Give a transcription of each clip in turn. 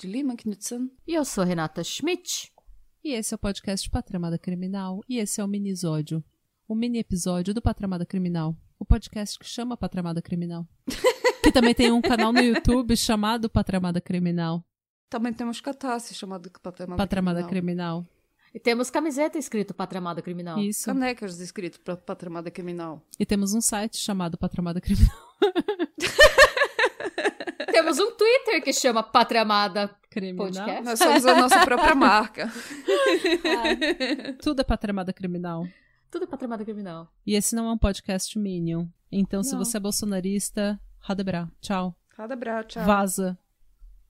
de Lima Knudsen. E eu sou Renata Schmidt. E esse é o podcast Patramada Criminal. E esse é o minisódio. O mini episódio do Patramada Criminal. O podcast que chama Patramada Criminal. que também tem um canal no YouTube chamado Patramada Criminal. Também temos catarse chamado Patramada, Patramada Criminal. Criminal. E temos camiseta escrito Patramada Criminal. Isso. Canecas escrito para Patramada Criminal. E temos um site chamado Patramada Criminal. Temos um Twitter que chama Patramada Criminal. Podcast. Nós somos a nossa própria marca. Tudo é Patramada Criminal. Tudo Patramada Criminal. E esse não é um podcast Minion. Então, se Não. você é bolsonarista, Radebra. Tchau. Cada braço, tchau. Vaza.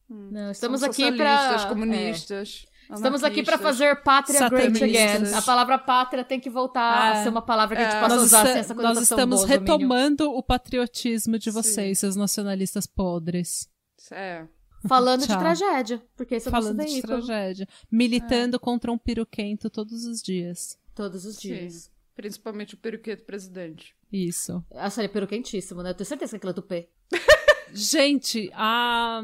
Não, estamos Somos aqui para socialistas, comunistas. Estamos aqui para fazer pátria great again. A palavra pátria tem que voltar Ah, a ser uma palavra que a gente é. possa Nós, usar sem essa nós estamos retomando o patriotismo de Sim. vocês, seus nacionalistas podres. É. Falando de tragédia, porque esse é o nosso Falando de veículo. tragédia. Militando contra um piruquento todos os dias. Todos os Sim. dias. Principalmente o peruqueto presidente. Isso. Acharia peru quentíssimo, né? Eu tenho certeza que aquilo é tupê. Gente, a.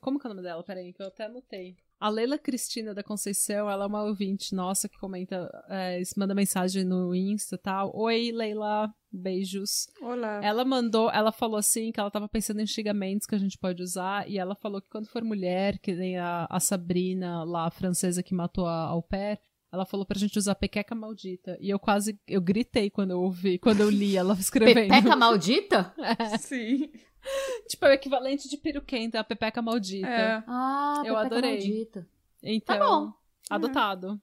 Como que é o nome dela? Peraí, que eu até anotei. A Leila Cristina da Conceição, ela é uma ouvinte nossa que comenta, é, manda mensagem no Insta e tal. Oi, Leila, beijos. Olá. Ela mandou, ela falou assim que ela tava pensando em xingamentos que a gente pode usar, e ela falou que quando for mulher, que nem a, a Sabrina lá, a francesa que matou a au pair, ela falou pra gente usar pequeca maldita. E eu quase, eu gritei quando eu ouvi, quando eu li ela escrevendo. Pepeca maldita? Sim. tipo, é o equivalente de peruquenta, a pepeca maldita. É. Ah, Eu pepeca adorei. maldita. Então, Tá bom. adotado.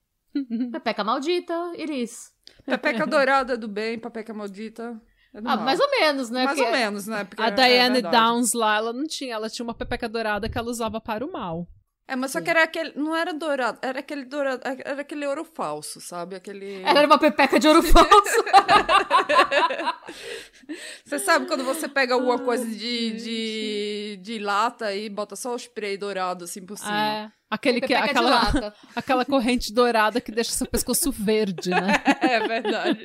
Pepeca maldita, Iris. Pepeca dourada do bem, pepeca maldita. É Ah, mais ou menos, né? Mais Porque- ou menos, né? Porque A é- é Diane verdade. Downs lá, ela não tinha, ela tinha uma pepeca dourada que ela usava para o mal. É, mas só que era aquele. Não era dourado, era aquele dourado. Era aquele ouro falso, sabe? Aquele. Ela era uma pepeca de ouro falso. Você sabe quando você pega alguma coisa de, de, de lata e bota só o spray dourado assim por cima? É, aquele que, de aquela, aquela corrente dourada que deixa seu pescoço verde, né? É, verdade.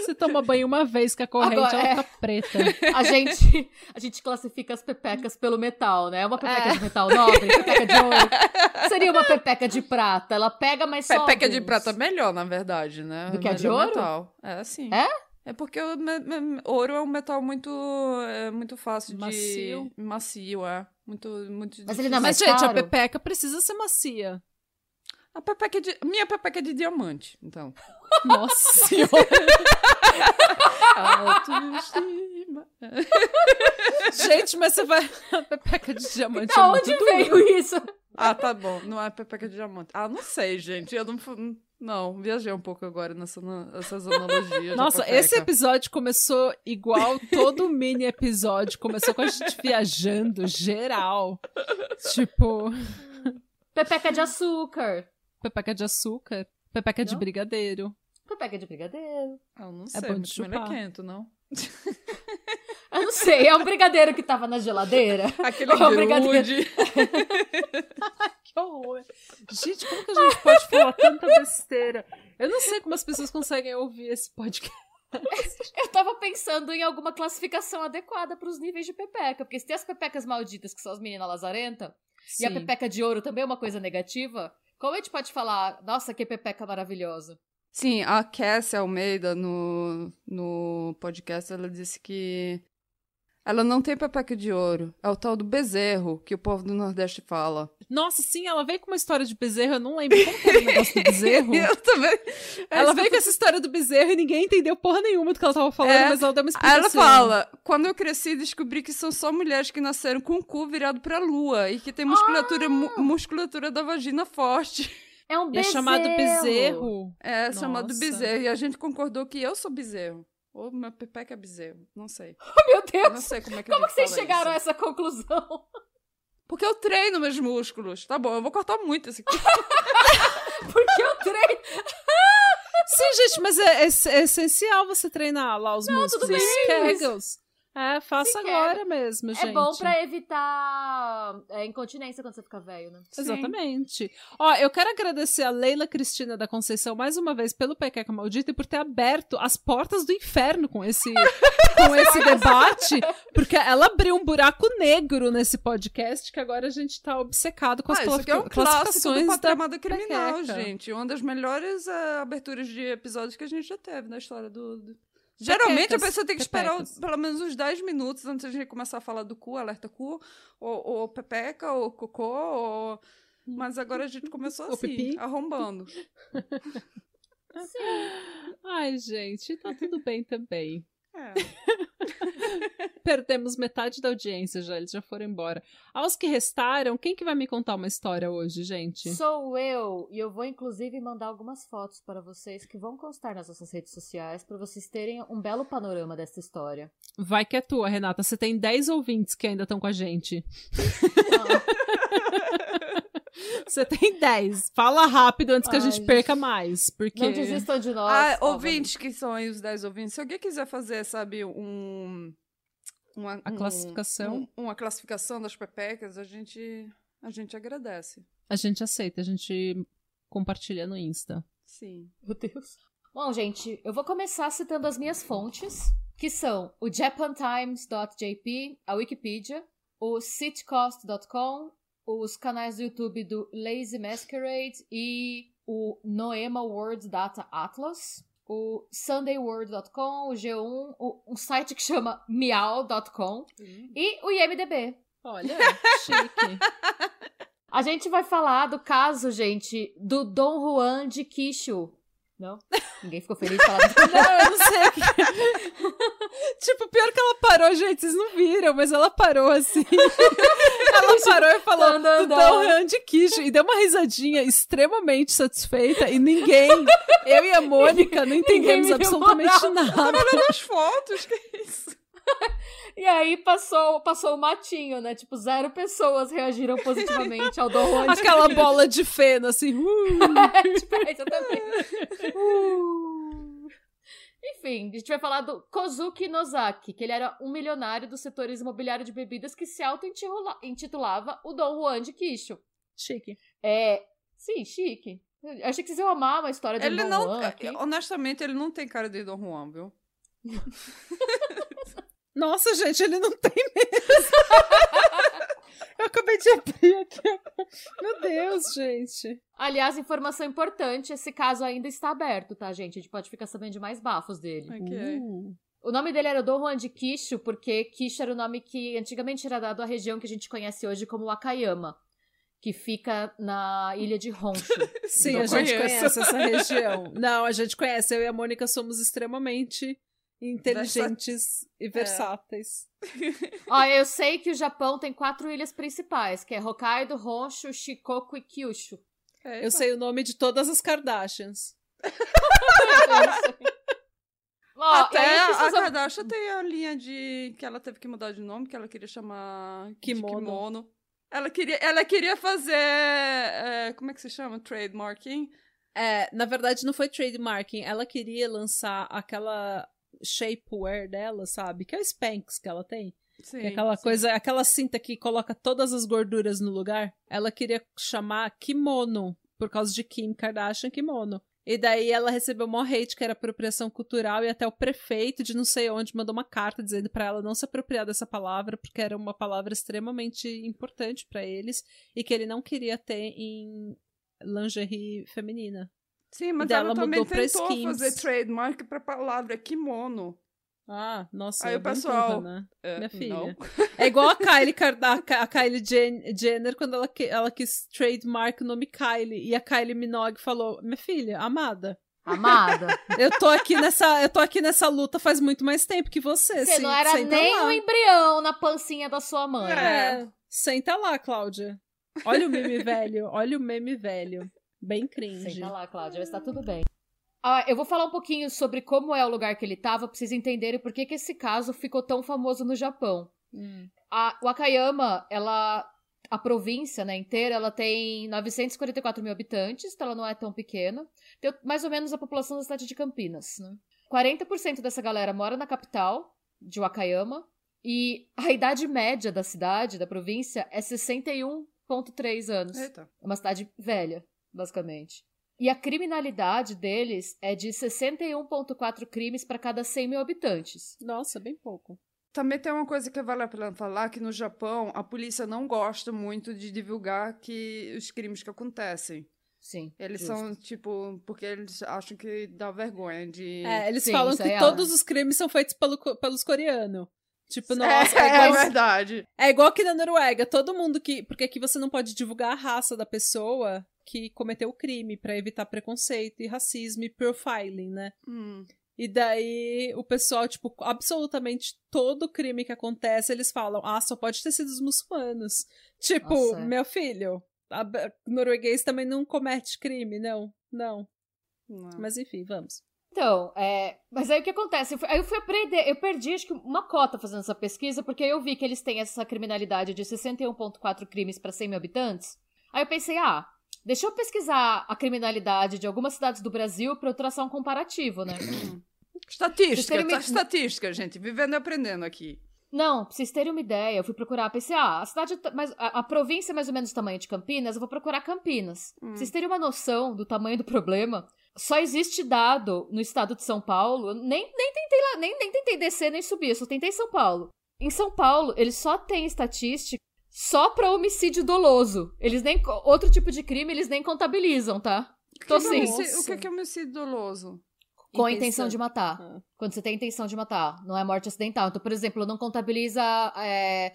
Você toma banho uma vez que a corrente Agora, ela é. fica preta. A gente, a gente classifica as pepecas pelo metal, né? Uma pepeca É. de metal nobre, pepeca de ouro. Seria uma pepeca de prata. Ela pega, mas só Pepeca de prata é melhor, na verdade, né? Do que a de ouro? Metal. É, sim. É? É porque o ouro é um metal muito, é, muito fácil Macio. de... Macio, é. Muito, muito Mas ele não é Mas, mais gente, a pepeca precisa ser macia. A pepeca de... Minha pepeca é de diamante, então. Nossa senhora. Autoestima. gente, mas você vai... Pepeca de diamante Da é onde veio isso? Ah, tá bom. Não é pepeca de diamante. Ah, não sei, gente. Eu não... Não, viajei um pouco agora nessa, nessas analogias. Nossa, esse episódio começou igual todo mini episódio. Começou com a gente viajando, geral. Tipo, Pepeca de açúcar. pepeca de açúcar, pepeca de Não? brigadeiro. Pepeca de brigadeiro. Ah, Eu não É sei, bom muito de chupar. melequento, não? Eu não sei, é um brigadeiro que tava na geladeira? Aquele Ô, brigadeiro. grude. Que horror. Gente, como que a gente pode falar tanta besteira? Eu não sei como as pessoas conseguem ouvir esse podcast. Eu tava pensando em alguma classificação adequada pros níveis de pepeca. Porque se tem as pepecas malditas, que são as meninas lazarentas, e a Sim. pepeca de ouro também é uma coisa negativa, como a gente pode falar, nossa, que pepeca maravilhosa? Sim, a Cassie Almeida no, no podcast, ela disse que ela não tem pepeca de ouro. É o tal do bezerro que o povo do Nordeste fala. Nossa, sim, ela veio com uma história de bezerro, eu não lembro como era o negócio do bezerro. Eu também. Ela veio com essa história do bezerro e ninguém entendeu porra nenhuma do que ela tava falando, É. mas ela deu uma Aí ela explicação. fala: quando eu cresci, descobri que são só mulheres que nasceram com o cu virado pra lua e que tem musculatura, mu- musculatura da vagina forte. É um E é bezerro. chamado bezerro. É chamado Nossa. bezerro. E a gente concordou que eu sou bezerro. Ou meu pepeca é bezerro. Não sei. Meu Eu Deus! não sei como é que Como a que vocês chegaram a isso. essa conclusão? Porque eu treino meus músculos. Tá bom, eu vou cortar muito esse aqui. Porque Não, gente, mas é, é- é essencial você treinar lá os músculos. tudo bem. É, faça agora mesmo, gente. É bom pra evitar é, incontinência quando você fica velho, né? Exatamente. Ó, eu quero agradecer a Leila Cristina da Conceição mais uma vez pelo Pequeca Maldita e por ter aberto as portas do inferno com esse, com esse debate, porque ela abriu um buraco negro nesse podcast que agora a gente tá obcecado com as Ah, isso aqui é um clássico classificações do da Criminal, pequeca. gente. Uma das melhores eh, aberturas de episódios que a gente já teve na história do... do- Geralmente a pessoa tem que esperar pepecas. pelo menos uns 10 minutos antes de a gente começar a falar do cu, alerta cu, ou, ou pepeca, ou cocô, ou... Mas agora a gente começou Ou assim, pipi. arrombando. Ai, gente, tá tudo bem também. É. Perdemos metade da audiência já, eles já foram embora. Aos que restaram, quem que vai me contar uma história hoje, gente? Sou eu, e eu vou inclusive mandar algumas fotos para vocês que vão constar nas nossas redes sociais para vocês terem um belo panorama dessa história. Vai que é tua, Renata. Você tem 10 ouvintes que ainda estão com a gente. Você tem 10. Fala rápido antes que a Ai, gente perca mais. Porque. Não desistam de nós. Ah, ouvintes que são aí os 10 ouvintes, se alguém quiser fazer, sabe, um... Uma, A um- classificação. um- uma classificação das pepecas, a gente, a gente agradece. A gente aceita, a gente compartilha no Insta. Sim. Meu Deus. Bom, gente, eu vou começar citando as minhas fontes, que são o japantimes.jp, a Wikipedia, o sitcost.com, os canais do YouTube do Lazy Masquerade e o Noema World Data Atlas, o sundayworld.com, o G1, o- um site que chama meow.com e o IMDB. Olha, chique. A gente vai falar do caso, gente, do Dom Juan de Quixo. Não? Ninguém ficou feliz de falar Não, eu não sei que. tipo, pior que ela parou, gente, vocês não viram, mas ela parou assim. ela parou e falou Tan, tan, do Juan de e deu uma risadinha extremamente satisfeita e ninguém, eu e a Mônica, não entendemos me absolutamente nada. Olha as fotos, que isso? E aí passou, passou o matinho, né? Tipo, zero pessoas reagiram positivamente ao Dom Juan de Aquela bola de feno, assim. uh. tipo, é, exatamente. Uh. Enfim, a gente vai falar do Kozuki Nozaki, que ele era um milionário do setor imobiliário de bebidas que se auto-intitulava o Dom Juan de Quixo. Chique. É. Sim, chique. Eu achei que vocês iam amar uma história de Ele Dom não, Juan aqui. honestamente, ele não tem cara de Dom Juan, viu? Nossa, gente, ele não tem mesmo. Eu acabei de abrir aqui. Meu Deus, gente. Aliás, informação importante: esse caso ainda está aberto, tá, gente? A gente pode ficar sabendo de mais bafos dele. Ok. Uh. O nome dele era Dom Juan de Quixo, porque Quixo era o nome que antigamente era dado à região que a gente conhece hoje como Wakayama, que fica na ilha de Honshu. Sim, Não a gente conhece essa região. Não, a gente conhece. Eu e a Mônica somos extremamente inteligentes e versáteis. Ó, eu sei que o Japão tem quatro ilhas principais, que é Hokkaido, Honshu, Shikoku e Kyushu. É, Eu sei o nome de todas as Kardashians. Ó, Até aí a Kardashian tem a linha de que ela teve que mudar de nome, que ela queria chamar Kimono. kimono. Ela queria, ela queria fazer. é, como é que se chama? Trademarking. É, na verdade, não foi trademarking. Ela queria lançar aquela shapewear dela, sabe? Que é o Spanx que ela tem. Sim. Que é aquela sim. coisa, aquela cinta que coloca todas as gorduras no lugar. Ela queria chamar kimono, por causa de Kim Kardashian kimono. E daí ela recebeu mó hate, que era apropriação cultural, e até o prefeito de não sei onde mandou uma carta dizendo pra ela não se apropriar dessa palavra, porque era uma palavra extremamente importante pra eles, e que ele não queria ter em lingerie feminina. Sim, mas ela, ela também tentou skins. fazer trademark pra palavra kimono. Ah, nossa, Aí é o pessoal- burra, né? É, Minha filha. não. É igual a Kylie, a Kylie Jen- Jenner quando ela, que- ela quis trademark o nome Kylie. E a Kylie Minogue falou: Minha filha, amada, Amada, eu tô aqui nessa, eu tô aqui nessa luta faz muito mais tempo que você. você se- não era nem lá. um embrião na pancinha da sua mãe. É, senta lá, Cláudia. Olha o meme velho, olha o meme velho. Bem cringe. Senta lá, Cláudia, vai estar tudo bem. Ah, eu vou falar um pouquinho sobre como é o lugar que ele tava, pra vocês entenderem por que, que esse caso ficou tão famoso no Japão. Hum. A Wakayama, ela. a província né, inteira ela tem 944 mil habitantes, então ela não é tão pequena. Tem mais ou menos a população da cidade de Campinas. Né? 40% dessa galera mora na capital, de Wakayama, e a idade média da cidade, da província, é 61,3 anos. Eita. É uma cidade velha, basicamente. E a criminalidade deles é de 61,4 crimes para cada 100 mil habitantes. Nossa, bem pouco. Também tem uma coisa que vale a pena falar, que no Japão a polícia não gosta muito de divulgar que os crimes que acontecem. Sim. Eles justo. são, tipo, porque eles acham que dá vergonha de... É, eles Sim, falam isso que é todos os crimes são feitos pelo, pelos coreanos. Tipo, É, nossa, é, é, igual, verdade. é igual aqui na Noruega. Todo mundo que. Porque aqui você não pode divulgar a raça da pessoa que cometeu o crime pra evitar preconceito e racismo e profiling, né? Hum. E daí o pessoal, tipo, absolutamente todo crime que acontece, eles falam: ah, só pode ter sido os muçulmanos. Tipo, Nossa, é. meu filho, a, norueguês também não comete crime, não. Não. Não. Mas enfim, vamos. Então, é, mas aí o que acontece? Eu fui- Aí eu fui aprender, eu perdi acho que uma cota fazendo essa pesquisa, porque aí eu vi que eles têm essa criminalidade de 61,4 crimes para 100 mil habitantes. Aí eu pensei, ah, deixa eu pesquisar a criminalidade de algumas cidades do Brasil para eu traçar um comparativo, né? Estatística, tá, estatística, gente. Vivendo e aprendendo aqui. Não, pra vocês terem uma ideia, eu fui procurar, pensei, ah, a cidade, tá- mais, a, a província é mais ou menos do tamanho de Campinas, eu vou procurar Campinas. Hum. Pra vocês terem uma noção do tamanho do problema, só existe dado no estado de São Paulo, nem, nem tentei lá, nem, nem tentei descer nem subir, eu só tentei São Paulo. Em São Paulo, eles só têm estatística só pra homicídio doloso. Eles nem, outro tipo de crime eles nem contabilizam, tá? Tô que que é sim. O que é homicídio doloso? Com a Intenção. intenção de matar. Ah. Quando você tem intenção de matar, não é morte acidental. Então, por exemplo, não contabiliza é,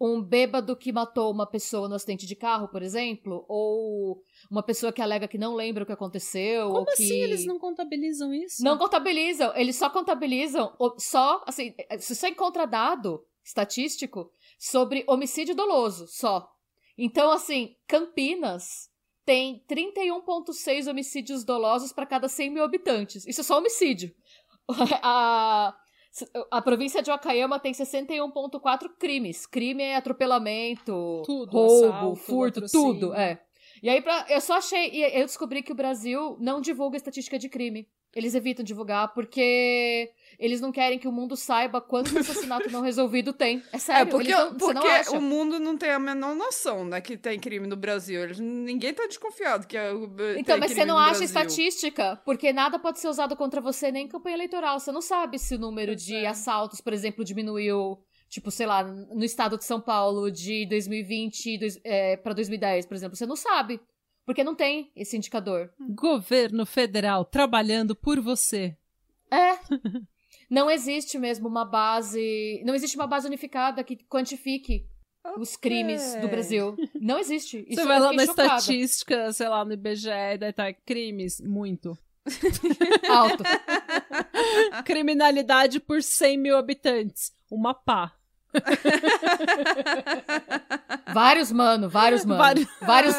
um bêbado que matou uma pessoa no acidente de carro, por exemplo, ou uma pessoa que alega que não lembra o que aconteceu, ou Como que assim eles não contabilizam isso? não contabilizam, eles só contabilizam o- só, assim, é, você só encontra dado estatístico sobre homicídio doloso, só. Então, assim, Campinas tem 31,6 homicídios dolosos para cada 100 mil habitantes. Isso é só homicídio. A, a província de Wakayama tem 61,4 crimes. Crime é atropelamento, Tudo, roubo, assalto, furto, tudo. É. E aí, pra, eu só achei. E eu descobri que o Brasil não divulga estatística de crime. Eles evitam divulgar porque eles não querem que o mundo saiba quanto assassinato não resolvido tem. É sério, é, porque, não, porque o mundo não tem a menor noção, né, que tem crime no Brasil. Eles, ninguém tá desconfiado que é, Então, tem mas você não acha Brasil. estatística, porque nada pode ser usado contra você nem em campanha eleitoral. Você não sabe se o número de é. assaltos, por exemplo, diminuiu, tipo, sei lá, no estado de São Paulo de 2020 dois- é, para 2010, por exemplo. Você não sabe. Porque não tem esse indicador. Governo federal trabalhando por você. É. Não existe mesmo uma base. Não existe uma base unificada que quantifique os crimes do. Brasil. Não existe. Isso Você vai lá na chocada. estatística, sei lá, no IBGE, daí tá crimes, muito. Alto. Criminalidade por 100 mil habitantes, uma pá. Vários, mano, vários, mano. Vários- Vários.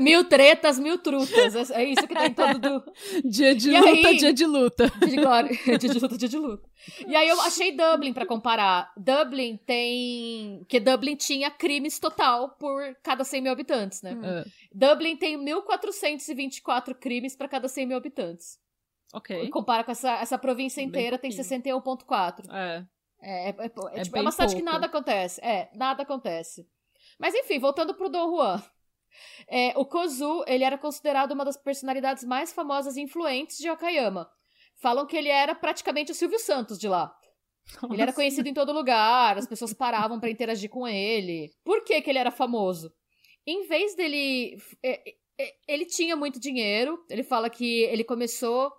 mil tretas, mil trutas. É é isso que tem todo do. Dia de E luta, aí? dia de luta. Dia de glória. Dia de luta, dia de luta. E aí eu achei Dublin pra comparar. Dublin tem. Que Dublin tinha crimes total por cada 100 mil habitantes, né? Ah, Dublin tem 1.424 crimes pra cada 100 mil habitantes. ok. Compara com essa, essa província Bem inteira, tem pouquinho. 61,4. É. É, é, é, é, É tipo, é uma cidade que nada acontece. É, nada acontece. Mas enfim, voltando pro Don Juan. É, o Kozu, ele era considerado uma das personalidades mais famosas e influentes de Okayama. Falam que ele era praticamente o Silvio Santos de lá. Ele era Nossa. conhecido em todo lugar, as pessoas paravam pra interagir com ele. Por que que ele era famoso? Em vez dele... Ele tinha muito dinheiro, ele fala que ele começou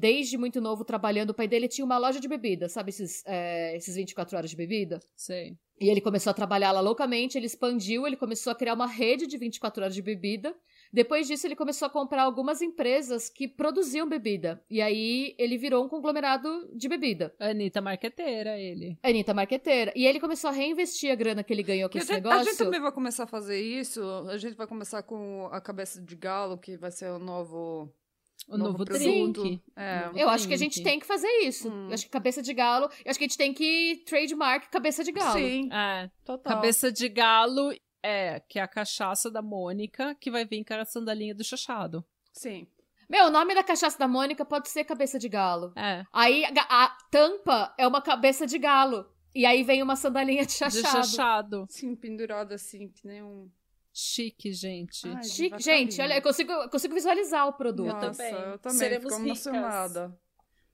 desde muito novo trabalhando. O pai dele tinha uma loja de bebida, sabe esses, é, esses 24 horas de bebida? Sei. E ele começou a trabalhar lá loucamente, ele expandiu, ele começou a criar uma rede de 24 horas de bebida. Depois disso, ele começou a comprar algumas empresas que produziam bebida. E aí, ele virou um conglomerado de bebida. Anitta Marqueteira, ele. Anitta Marqueteira. E ele começou a reinvestir a grana que ele ganhou com a, esse gente, a negócio. gente também vai começar a fazer isso. A gente vai começar com a cabeça de galo, que vai ser o novo. O Novo novo, drink. É. Novo Eu acho que a gente tem que fazer isso. Hum. Eu acho que cabeça de galo. Eu acho que a gente tem que trademark cabeça de galo. Sim, É. total. Cabeça de galo É, que é a cachaça da Mônica, que vai vir com a sandalinha do chachado. Sim. Meu, o nome da cachaça da Mônica pode ser cabeça de galo. É. Aí a, a tampa é uma cabeça de galo. E aí vem uma sandalinha de De chachado. chachado. Sim, pendurado assim, que nem um. Chique, gente. Ai, Chique. Gente, olha, eu consigo, eu consigo visualizar o produto. Nossa, também. eu também. Seremos Fico ricas. emocionada.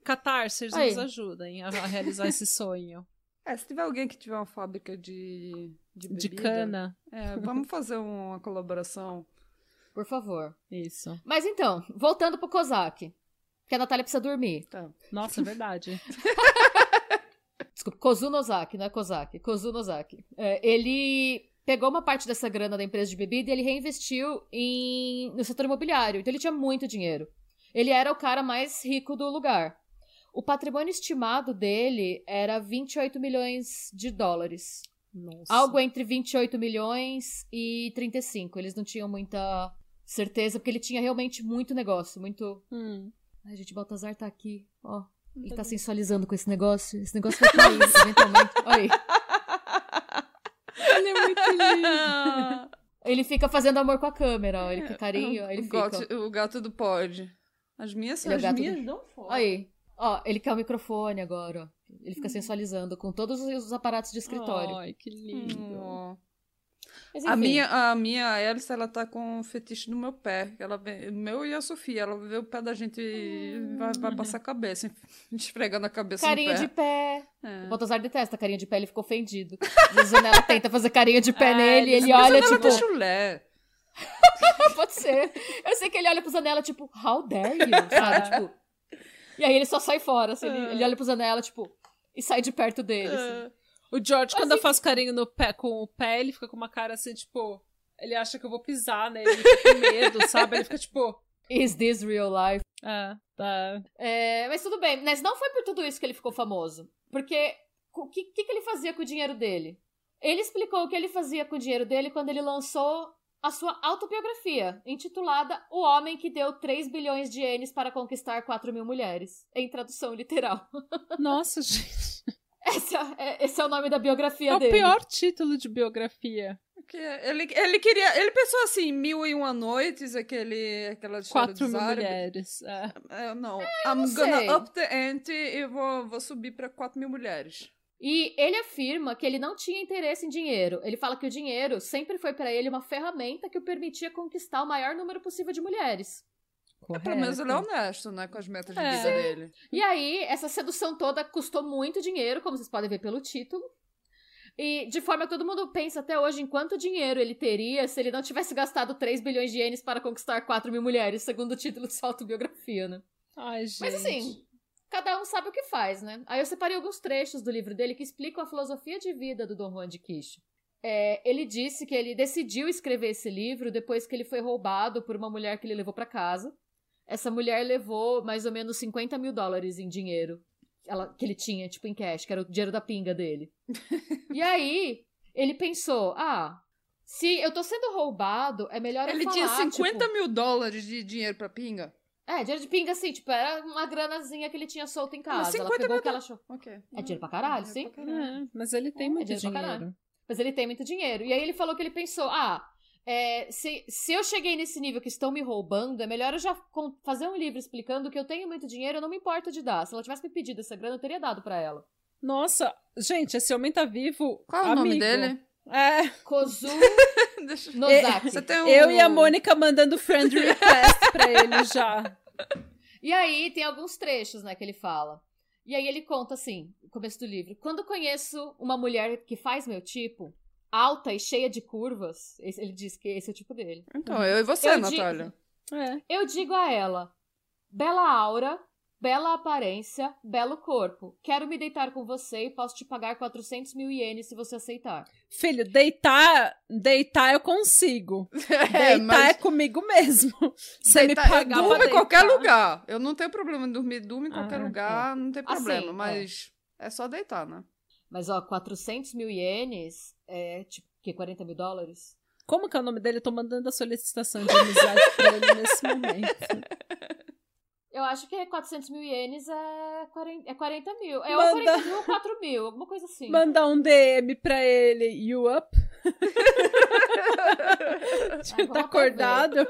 Catarse, nos ajudem a, a realizar esse sonho. É, se tiver alguém que tiver uma fábrica de. De, De bebida, cana. É, vamos fazer uma colaboração. Por favor. Isso. Mas então, voltando pro Kozak. Que a Natália precisa dormir. Tá. Nossa, é verdade. Desculpa, Kozu Nozaki, não é Kozak. Kozu Nozaki. É, ele pegou uma parte dessa grana da empresa de bebida e ele reinvestiu em, no setor imobiliário. Então ele tinha muito dinheiro. Ele era o cara mais rico do lugar. O patrimônio estimado dele era 28 milhões de dólares. Nossa. Algo entre 28 milhões e 35. Eles não tinham muita certeza, porque ele tinha realmente muito negócio, muito... Hum. Ai, gente, Baltazar tá aqui, ó. Ele Tá tá sensualizando com esse negócio. Esse negócio vai cair, eventualmente. Olha aí. Ele é fica fazendo amor com a câmera, ó. Ele quer carinho, aí ele o, fica. gato, o gato do pod. As minhas são Ele é o as gato minhas do- não foram. Aí. Ó, ele quer o microfone agora, ó. Ele Hum. fica sensualizando com todos os aparatos de escritório. Ai, que lindo. Hum. Mas, A minha, a minha Alice, ela tá com um fetiche no meu pé. Ela vem, meu e a Sofia. Ela vê o pé da gente e vai, vai passar a cabeça, esfregando a cabeça Carinho no pé. de pé. É. O Baltazar detesta carinha de pé, ele ficou ofendido. A Zanella tenta fazer carinha de pé Ah, nele ele ele olha, tipo. chulé. Pode ser. Eu sei que ele olha pro Zanella, tipo, how dare you? Sabe? tipo. E aí ele só sai fora, assim, ele, ele olha pro Zanella, tipo, e sai de perto dele. assim. O George, quando Mas eu faço carinho no pé, com o pé, ele fica com uma cara assim, tipo. Ele acha que eu vou pisar nele, ele fica com medo, sabe? Ele fica tipo. Is this real life? É, tá. É, mas tudo bem, mas não foi por tudo isso que ele ficou famoso. Porque o que, que, que ele fazia com o dinheiro dele? Ele explicou o que ele fazia com o dinheiro dele quando ele lançou a sua autobiografia, intitulada O Homem que Deu 3 bilhões de ienes para conquistar 4 mil mulheres, em tradução literal. Nossa, gente. Esse é, esse é o nome da biografia É o dele. pior título de biografia. Que ele, ele queria. Ele pensou assim, mil e uma noites, aquele, aquela história Quatro dos mil árabes. mulheres. É. É, não. I'm não gonna sei. up the ante e vou, vou subir pra 4 mil mulheres. E ele afirma que ele não tinha interesse em dinheiro. Ele fala que o dinheiro sempre foi pra ele uma ferramenta que o permitia conquistar o maior número possível de mulheres. É, pelo menos ele é honesto, né? Com as metas de É. vida dele. E aí, essa sedução toda custou muito dinheiro, como vocês podem ver pelo título. E de forma que todo mundo pensa até hoje em quanto dinheiro ele teria se ele não tivesse gastado 3 bilhões de ienes para conquistar 4 mil mulheres, segundo o título de sua autobiografia, né? Ai, gente. Mas assim, cada um sabe o que faz, né? Aí eu separei alguns trechos do livro dele que explicam a filosofia de vida do Dom Juan de Quicho. É, ele disse que ele decidiu escrever esse livro depois que ele foi roubado por uma mulher que ele levou pra casa. Essa mulher levou mais ou menos 50 mil dólares em dinheiro ela- que ele tinha, tipo, em cash, que era o dinheiro da pinga dele. e aí, ele pensou, ah, se eu tô sendo roubado, é melhor eu Ele falar, tinha 50 tipo, mil dólares de dinheiro pra pinga? é, dinheiro de pinga, assim, tipo, era uma granazinha que ele tinha solto em casa. Ela 50 pegou mil o que ela achou. Ok. É dinheiro pra caralho, É sim. pra caralho. É, mas ele tem É, muito dinheiro pra dinheiro. caralho. Mas ele tem muito dinheiro. E aí ele falou que ele pensou, ah, é, se, se eu cheguei nesse nível que estão me roubando, é melhor eu já fazer um livro explicando que eu tenho muito dinheiro, eu não me importo de dar. Se ela tivesse me pedido essa grana, eu teria dado pra ela. Nossa, gente, esse homem tá vivo. Qual é o nome dele? É, Kozu. Nozaki. Um... eu e a Mônica mandando friend request pra ele já. E aí tem alguns trechos, né, que ele fala. E aí ele conta assim, no começo do livro. Quando conheço uma mulher que faz meu tipo, alta e cheia de curvas, esse- ele diz que esse é o tipo dele. Então, eu e você, Eu Natália. É. Eu digo a ela: bela aura, bela aparência, belo corpo. Quero me deitar com você e posso te pagar 400 mil ienes se você aceitar. Filho, deitar, deitar eu consigo. É, deitar mas é comigo mesmo. Você me deitar- eu pagar durmo pra em qualquer lugar. Eu não tenho problema em dormir, durmo em qualquer Ah, lugar, não tem Assim, problema. é. mas é. só deitar, né? Mas ó, 400 mil ienes é tipo, que 40 mil dólares? Como que é o nome dele? Eu tô mandando a solicitação de amizade pra ele nesse momento. Eu acho que 400 mil ienes é 40, é 40 mil. É Manda- ou 40 mil ou 4 mil, alguma coisa assim. Mandar um DM pra ele. You up? tá acordado?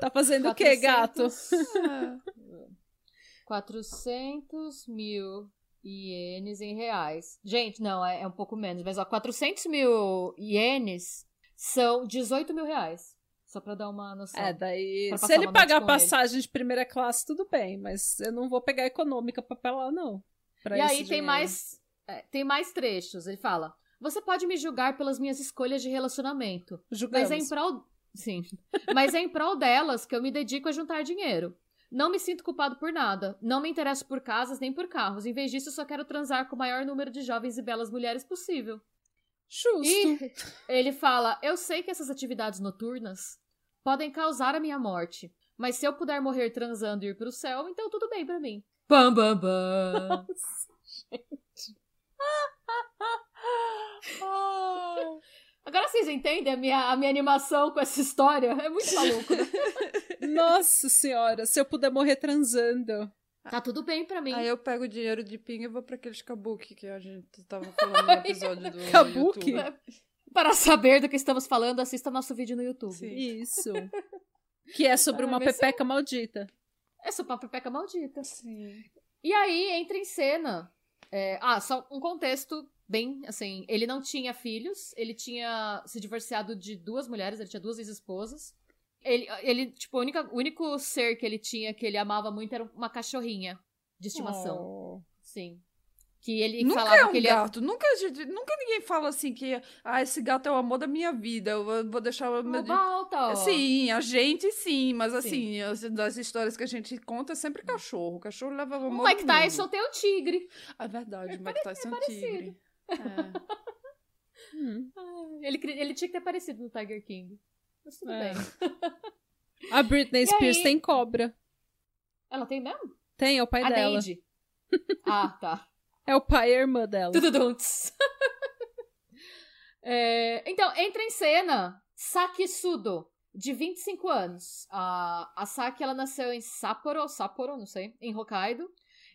Tá fazendo o que, gato? 400 mil ienes em reais. Gente, não, é, é um pouco menos, mas ó, 400 mil ienes são 18 mil reais. Só pra dar uma noção. É, daí. Se ele pagar passagem ele. de primeira classe, tudo bem, mas eu não vou pegar econômica pra lá, não. e aí tem mais, é, tem mais trechos. Ele fala: Você pode me julgar pelas minhas escolhas de relacionamento. Julgamos. Mas é em prol. Sim. mas é em prol delas que eu me dedico a juntar dinheiro. Não me sinto culpado por nada. Não me interesso por casas nem por carros. Em vez disso, só quero transar com o maior número de jovens e belas mulheres possível. Justo. E ele fala: Eu sei que essas atividades noturnas podem causar a minha morte, mas se eu puder morrer transando e ir pro céu, então tudo bem para mim. Bam, bam, bam. Nossa, gente. Agora vocês entendem a minha, a minha animação com essa história? É muito maluco. Né? Nossa senhora, se eu puder morrer transando. Tá tudo bem pra mim. Aí eu pego o dinheiro de pinga e vou pra aqueles kabuki que a gente tava falando no episódio do kabuki? Para saber do que estamos falando, assista nosso vídeo no YouTube. Sim. Isso. que é sobre uma pepeca maldita. É sobre uma pepeca maldita. Sim. E aí entra em cena. É... Ah, só um contexto bem, assim, ele não tinha filhos, ele tinha se divorciado de duas mulheres, ele tinha duas ex-esposas. Ele, ele, tipo, o único, o único ser que ele tinha que ele amava muito era uma cachorrinha de estimação. Oh. Sim. Que ele nunca falava é um que ele gato. Nunca, nunca ninguém fala assim que ah, esse gato é o amor da minha vida. Eu vou deixar o meu. Volta, sim, a gente sim, mas assim, as, das histórias que a gente conta é sempre cachorro. O cachorro leva o amor. O Mike Tyson tem o tigre. É verdade, o Mike Tyson é um tigre. É. hum. ele, ele tinha que ter aparecido no Tiger King. Mas tudo é. bem. A Britney Spears aí... tem cobra. Ela tem mesmo? Tem, é o pai a dela. Neide. ah, tá. É o pai e a irmã dela. Tudo é, então, entra em cena Saki Sudo, de 25 anos. A, a Saki, ela nasceu em Sapporo, Sapporo, não sei, em Hokkaido.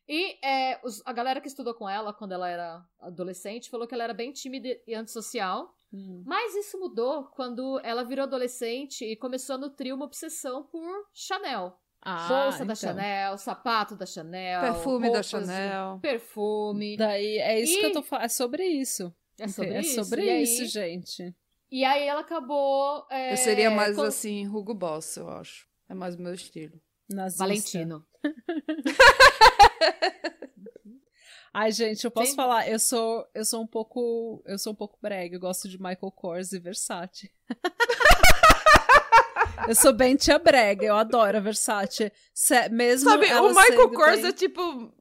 E é, os, a galera que estudou com ela quando ela era adolescente falou que ela era bem tímida e antissocial. Hum. Mas isso mudou quando ela virou adolescente e começou a nutrir uma obsessão por Chanel. Ah, Bolsa então. da Chanel, sapato da Chanel, perfume da Chanel, perfume. Daí é isso e... que eu tô falando, é sobre isso. É sobre é isso. sobre isso, aí... gente. E aí ela acabou. É... Eu seria mais com... assim, Hugo Boss, eu acho. É mais o meu estilo. Nazista. Valentino. Ai, gente, eu posso Sim. falar, eu sou, eu sou um pouco, eu sou um pouco brega, eu gosto de Michael Kors e Versace. eu sou bem tia brega, eu adoro a Versace. Se, mesmo Sabe, o Michael Kors bem... é tipo,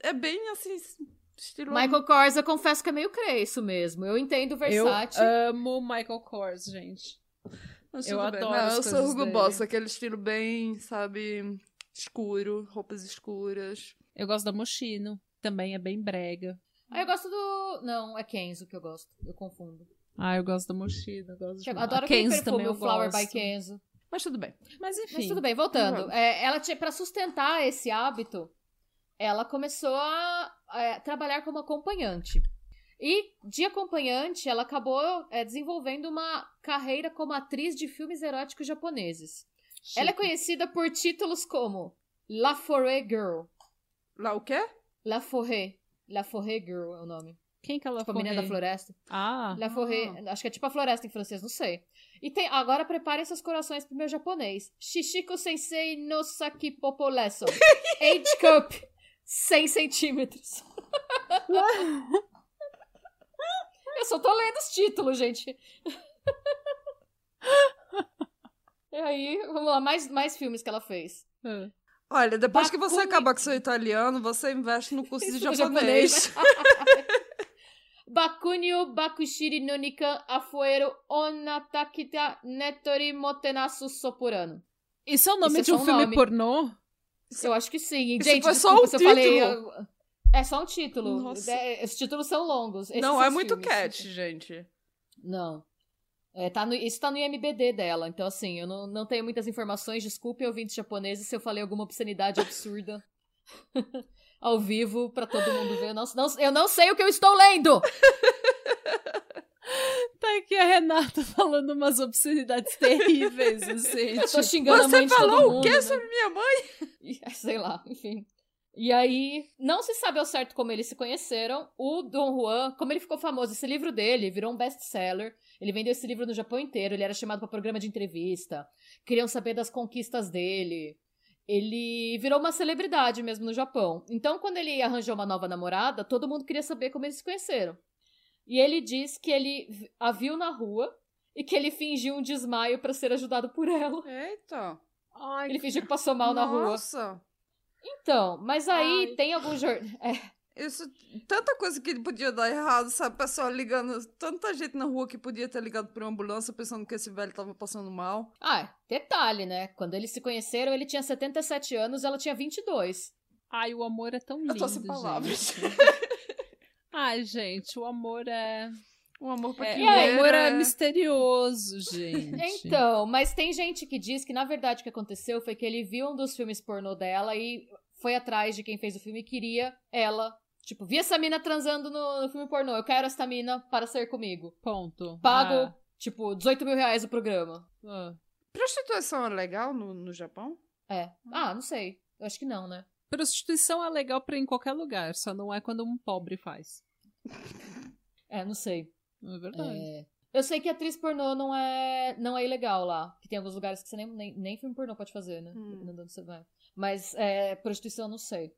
é bem assim, estilo... Michael Kors, eu confesso que é meio cresço mesmo, eu entendo Versace. Eu amo Michael Kors, gente. eu adoro Não, eu sou Hugo dele. Boss, aquele estilo bem, sabe, escuro, roupas escuras. Eu gosto da Moschino também é bem brega. Ah, eu gosto do. Não, é Kenzo que eu gosto. Eu confundo. Ah, eu gosto da Mochila. Gosto de... Adoro também. O Flower gosto. by Kenzo. Mas tudo bem. Mas enfim. Mas tudo bem, voltando. É, ela tinha, pra sustentar esse hábito, ela começou a, a, trabalhar como acompanhante. E de acompanhante, ela acabou é, desenvolvendo uma carreira como atriz de filmes eróticos japoneses. Chique. Ela é conhecida por títulos como La Forêt Girl. Lá o quê? La Forêt. La Forêt Girl é o nome. Quem que é La tipo, a menina da floresta. Ah. La Forêt. Ah. Acho que é tipo a floresta em francês, não sei. E tem. Agora preparem seus corações pro meu japonês. Shishiko Sensei no Saki Popolesso. Age Cup. 100 centímetros. Eu só tô lendo os títulos, gente. E aí, vamos lá, mais, mais filmes que ela fez. Hum. Olha, depois que você acabar com seu italiano, você investe no curso de japonês. Bakunio Bakushiri no Nikan Afuero Onatakita Netori Motenasu Sopurano. Isso é o nome Isso de é um filme nome. pornô? Eu acho que sim. Isso Gente, foi desculpa, só um se eu título. falei. É só um título. Nossa. É, os títulos são longos. Esses Não são é muito filmes. cat, gente. Não. É, tá no, isso tá no IMBD dela, então assim, eu não, não tenho muitas informações, desculpe ouvintes japoneses se eu falei alguma obscenidade absurda ao vivo pra todo mundo ver. Eu não, não, eu não sei o que eu estou lendo! tá aqui a Renata falando umas obscenidades terríveis, assim. Eu tô xingando a mãe Você de todo falou mundo. o quê né? sobre minha mãe? Sei lá, enfim. E aí, não se sabe ao certo como eles se conheceram. O Dom Juan, como ele ficou famoso, esse livro dele virou um best-seller. Ele vendeu esse livro no Japão inteiro. Ele era chamado para programa de entrevista. Queriam saber das conquistas dele. Ele virou uma celebridade mesmo no Japão. Então, quando ele arranjou uma nova namorada, todo mundo queria saber como eles se conheceram. E ele diz que ele a viu na rua e que ele fingiu um desmaio para ser ajudado por ela. Eita. Ai, Ele fingiu que passou mal na rua. Nossa. Então, mas aí Ai. tem alguns jor... é, Isso, tanta coisa que podia dar errado, sabe? Pessoal ligando, tanta gente na rua que podia ter ligado por uma ambulância pensando que esse velho tava passando mal. Ah, detalhe, né? Quando eles se conheceram, ele tinha 77 anos, ela tinha 22. Ai, o amor é tão lindo, Eu tô sem palavras. gente. Ai, gente, o amor é... O amor pra é quem o amor é misterioso, gente. Então, mas tem gente que diz que na verdade o que aconteceu foi que ele viu um dos filmes pornô dela e foi atrás de quem fez o filme e queria ela. Tipo, vi essa mina transando no, no filme pornô, eu quero esta mina para ser comigo. Ponto. Pago, tipo, 18 mil reais o programa. Ah, ah. Prostituição é legal no, no Japão? É. Ah, não sei. Eu acho que não, né? Prostituição é legal pra ir em qualquer lugar, só não é quando um pobre faz. É, não sei. É verdade? É, Eu sei que atriz pornô não é, não é ilegal lá. Que tem alguns lugares que você nem, nem, nem filme pornô pode fazer, né? Hum. Dependendo de onde você vai. Mas é, prostituição eu não sei.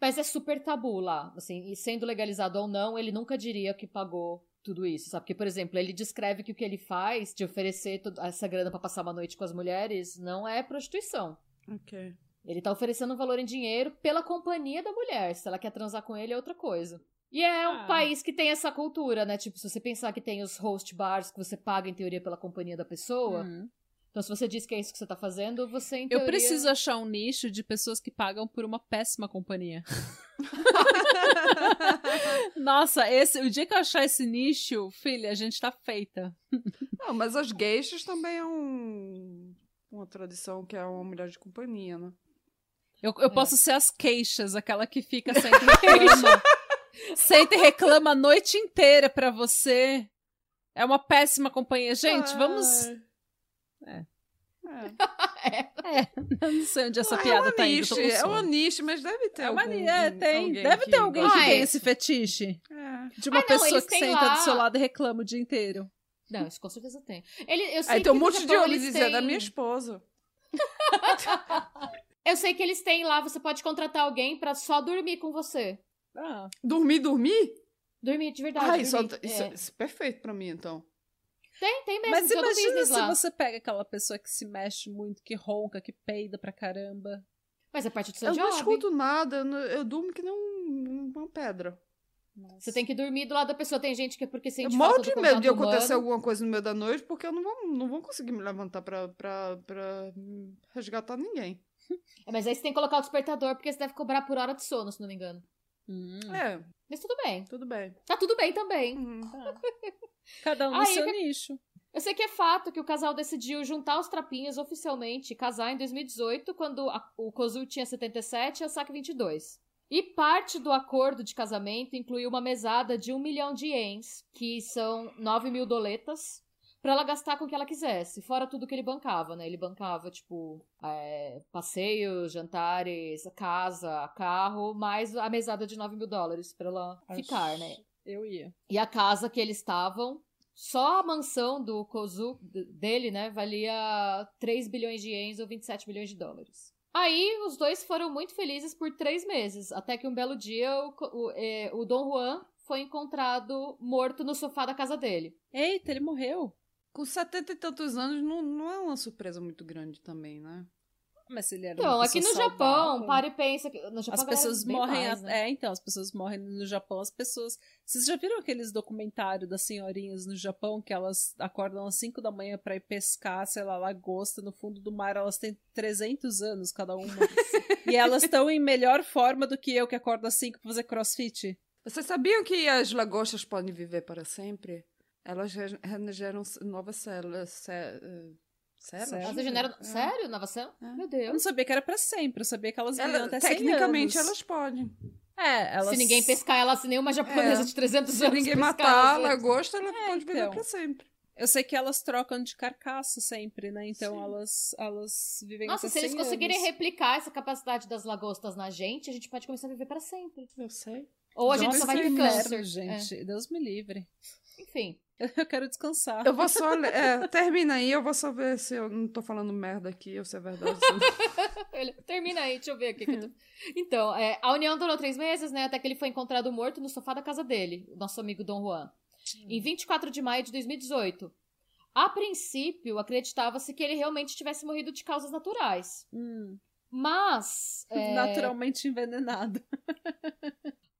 Mas é super tabu lá. Assim, e sendo legalizado ou não, ele nunca diria que pagou tudo isso, sabe? Porque, por exemplo, ele descreve que o que ele faz de oferecer essa grana pra passar uma noite com as mulheres não é prostituição. Ok. Ele tá oferecendo um valor em dinheiro pela companhia da mulher. Se ela quer transar com ele, é outra coisa. E é um Ah. país que tem essa cultura, né? Tipo, se você pensar que tem os host bars que você paga, em teoria, pela companhia da pessoa. Hum. Então, se você diz que é isso que você tá fazendo, você, em Eu teoria... preciso achar um nicho de pessoas que pagam por uma péssima companhia. Nossa, esse, o dia que eu achar esse nicho, filha, a gente tá feita. Não, mas as geixas também é um, uma tradição que é uma mulher de companhia, né? Eu, eu posso ser as queixas, aquela que fica senta e reclama. Senta e reclama a noite inteira pra você. É uma péssima companhia. Gente, vamos. É. É, eu não sei onde essa Ah, é piada uma tá indo. niche, é uma niche, mas deve ter É uma algum, é, tem. alguém Deve que ter alguém que gosta. tem Ah, esse fetiche. É. De uma Ah, pessoa que senta lá- do seu lado e reclama o dia inteiro. Não, isso com certeza tem. Ele, eu sei Aí que tem um monte de homens dizendo, é da têm- minha esposa. Eu sei que eles têm lá, você pode contratar alguém pra só dormir com você. Ah, Dormir, dormir? Dormir de verdade. Ah, isso, isso, É. isso é perfeito pra mim, então. Tem, tem mesmo. Mas imagina se lá. você pega aquela pessoa que se mexe muito, que ronca, que peida pra caramba. Mas é parte do seu Eu job. não escuto nada, eu, eu durmo que nem um- uma pedra. Você tem que dormir do lado da pessoa. Tem gente que é porque Eu sente morro falta de do medo de acontecer humano. alguma coisa no meio da noite, porque eu não vou, não vou conseguir me levantar pra, pra, pra resgatar ninguém. É, Mas aí você tem que colocar o despertador, porque você deve cobrar por hora de sono, se não me engano. Hum, É, Mas tudo bem. tudo bem. Tá tudo bem também. Hum. Cada um no Aí, seu que- nicho. Eu sei que é fato que o casal decidiu juntar os trapinhos oficialmente e casar em 2018, quando a- o Kozu tinha 77 e a Saki 22. E parte do acordo de casamento incluiu uma mesada de um milhão de ienes, que são 9 mil doletas, pra ela gastar com o que ela quisesse, fora tudo que ele bancava, né? Ele bancava, tipo, é, passeios, jantares, casa, carro, mais a mesada de 9 mil dólares pra ela ficar, Acho- né? Eu ia. E a casa que eles estavam, só a mansão do Kozu, dele, né, valia 3 bilhões de ienes ou 27 milhões de dólares. Aí os dois foram muito felizes por três meses, até que um belo dia o, o, eh, o Dom Juan foi encontrado morto no sofá da casa dele. Eita, ele morreu. Com 70 e tantos anos não, não é uma surpresa muito grande também, né? Mas se ele era Então, aqui no pessoa Japão, saudável, para e pensa que no Japão As galera pessoas morrem. mais, né? É, então, as pessoas morrem no Japão. As pessoas. Vocês já viram aqueles documentários das senhorinhas no Japão que elas acordam às 5 da manhã pra ir pescar, sei lá, lagosta no fundo do mar? Elas têm 300 anos cada uma. e elas estão em melhor forma do que eu que acordo às 5 pra fazer crossfit. Vocês sabiam que as lagostas podem viver para sempre? Elas re- regeneram novas células. cé- eh, células? Sério? Elas regeneram... É. Sério? Nova célula? É. Meu Eu Deus. não sabia que era pra sempre. Eu sabia que elas viviam Ela- até 100 tecnicamente anos. elas podem. É, elas... Se ninguém pescar ela, se nenhuma japonesa É. de 300 Se anos ninguém pescar matar a ela, lagosta, ela É, pode viver então. para sempre. Eu sei que elas trocam de carcaça sempre, né? Então elas, elas vivem Nossa, até se eles 100 conseguirem anos. replicar essa capacidade das lagostas na gente, a gente pode começar a viver para sempre. Eu sei. Ou a gente Nossa, só vai ter câncer. É. gente. Deus me livre. Enfim. Eu quero descansar. Eu vou só. É, termina aí, eu vou só ver se eu não tô falando merda aqui ou se é verdade. Ele- Termina aí, deixa eu ver aqui. que eu tô- Então, é, a união durou três meses, né? Até que ele foi encontrado morto no sofá da casa dele, o nosso amigo Dom Juan. Em 24 de maio de 2018. A princípio, acreditava-se que ele realmente tivesse morrido de causas naturais. Hum, Mas. é, Naturalmente envenenado.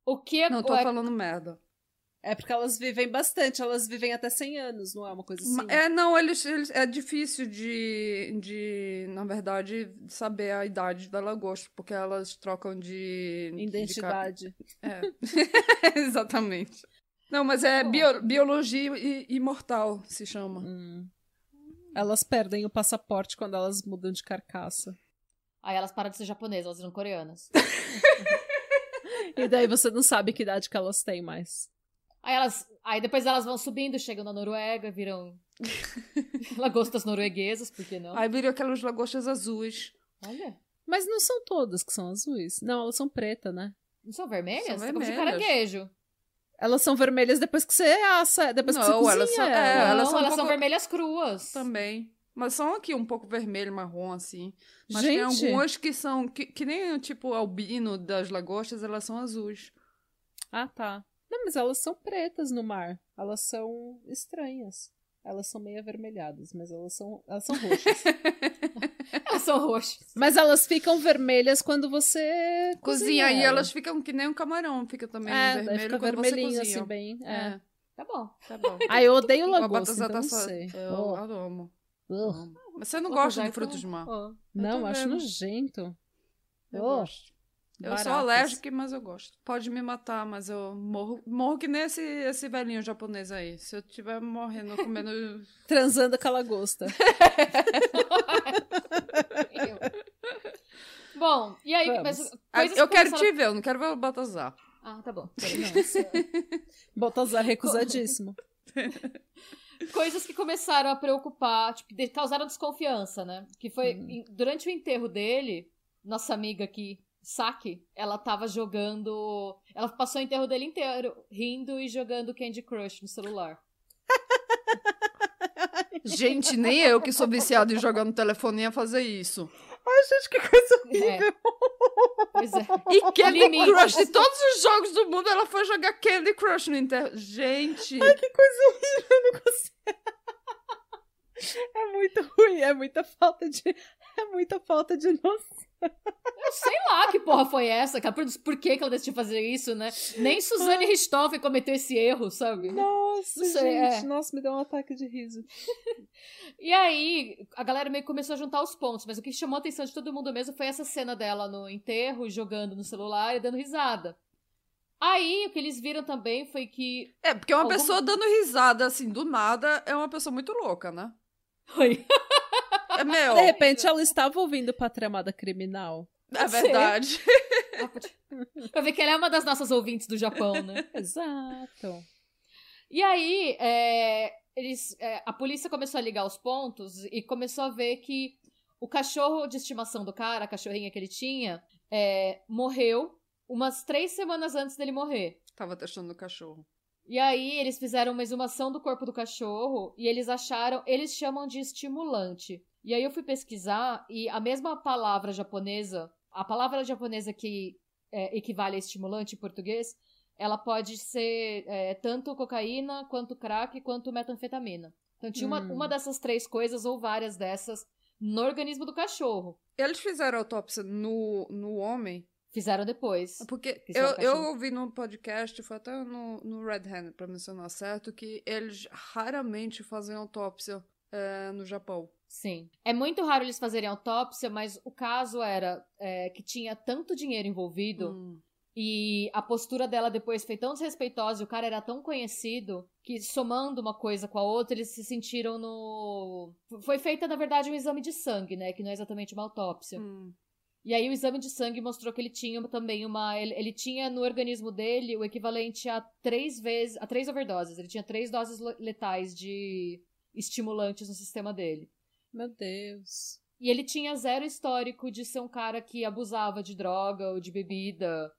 O que não, tô é- falando merda. É porque elas vivem bastante, elas vivem até 100 anos, não é uma coisa assim? É, não, eles, eles- é difícil de, de, na verdade, saber a idade da lagosta, porque elas trocam de... de Identidade. cap- É. Exatamente. Não, mas é bio- biologia imortal, se chama. Hum. Elas perdem o passaporte quando elas mudam de carcaça. Aí elas param de ser japonesas, elas viram coreanas. E daí você não sabe que idade que elas têm mais. Aí elas. Aí depois elas vão subindo, chegam na Noruega, viram lagostas norueguesas, por que não? Aí viram aquelas lagostas azuis. Olha. Mas não são todas que são azuis. Não, elas são pretas, né? Não são vermelhas? São Tá como de vermelhas. caranguejo. Elas são vermelhas depois que você assa, depois que Não, você elas cozinha são- é, não, elas são um elas são pouco- vermelhas cruas. Também. Mas são aqui um pouco vermelho, marrom, assim. Mas tem Gente, algumas que são, que, que nem tipo albino das lagostas, elas são azuis. Ah, tá. Não, mas elas são pretas no mar. Elas são estranhas. Elas são meio avermelhadas, mas elas são, elas são roxas. Elas são roxas. mas elas ficam vermelhas quando você Cozinha, e ela. elas ficam que nem um camarão, fica também é, vermelho fica quando você vermelhinho cozinha. assim, bem. É. É, Tá bom. tá bom. Ah, eu odeio lagosta, então tá não só- sei. Eu Oh. amo. Mas você não Vou gosta de frutos do mar? Ó. Não, acho vendo. nojento. Eu Oh, gosto. Eu sou baratas. alérgica, mas eu gosto. Pode me matar, mas eu morro, morro que nem esse, esse velhinho japonês aí. Se eu tiver morrendo comendo. Transando com a lagosta. Bom, e aí, Ah, coisas eu que quero começaram- te ver, eu não quero ver o Baltazar. Ah, tá bom. Baltazar recusadíssimo. Coisas que começaram a preocupar, tipo, causaram desconfiança, né? Que foi Hum. durante o enterro dele, nossa amiga aqui, Saki, ela tava jogando. Ela passou o enterro dele inteiro rindo e jogando Candy Crush no celular. Gente, nem eu que sou viciado em jogar no telefone ia fazer isso. Ai, gente, que coisa É. Pois é. E Candy Limites. Crush, de todos os jogos do mundo, ela foi jogar Candy Crush no enterro. Gente, Que coisa horrível, eu não consigo. É muito ruim, é muita falta de. É muita falta de noção. Eu sei lá que porra foi essa, cara. Por, por que, que ela decidiu fazer isso, né? Nem Suzane Richthofen cometeu esse erro, sabe? Nossa, Não sei, gente. é. Nossa, me deu um ataque de riso. E aí, a galera meio que começou a juntar os pontos, mas o que chamou a atenção de todo mundo mesmo foi essa cena dela no enterro, jogando no celular e dando risada. Aí, o que eles viram também foi que. é porque uma Algum- pessoa dando risada assim do nada é uma pessoa muito louca, né? Oi. Meu, De repente, ela estava ouvindo Patramada Criminal. é verdade. pra ver que ela é uma das nossas ouvintes do Japão, né? Exato. E aí, é, eles, é, a polícia começou a ligar os pontos e começou a ver que o cachorro de estimação do cara, a cachorrinha que ele tinha, é, morreu umas três semanas antes dele morrer. Tava testando o cachorro. E aí eles fizeram uma exumação do corpo do cachorro e eles acharam, eles chamam de estimulante. E aí eu fui pesquisar e a mesma palavra japonesa, a palavra japonesa que é, equivale a estimulante em português, ela pode ser é, tanto cocaína, quanto crack, quanto metanfetamina. Então tinha uma, Hum. uma dessas três coisas ou várias dessas no organismo do cachorro. Eles fizeram autópsia no, no homem, Fizeram depois. porque Fizeram eu, eu ouvi no podcast, foi até no, no Red Hand, pra mencionar certo, que eles raramente fazem autópsia é, no Japão. Sim. É muito raro eles fazerem autópsia, mas o caso era é, que tinha tanto dinheiro envolvido Hum. e a postura dela depois foi tão desrespeitosa e o cara era tão conhecido que, somando uma coisa com a outra, eles se sentiram no. Foi feita, na verdade, um exame de sangue, né? Que não é exatamente uma autópsia. Hum. E aí o exame de sangue mostrou que ele tinha também uma. Ele, ele tinha no organismo dele o equivalente a três vezes. a três overdoses. Ele tinha três doses le- letais de, estimulantes no sistema dele. Meu Deus. E ele tinha zero histórico de ser um cara que abusava de droga ou de bebida.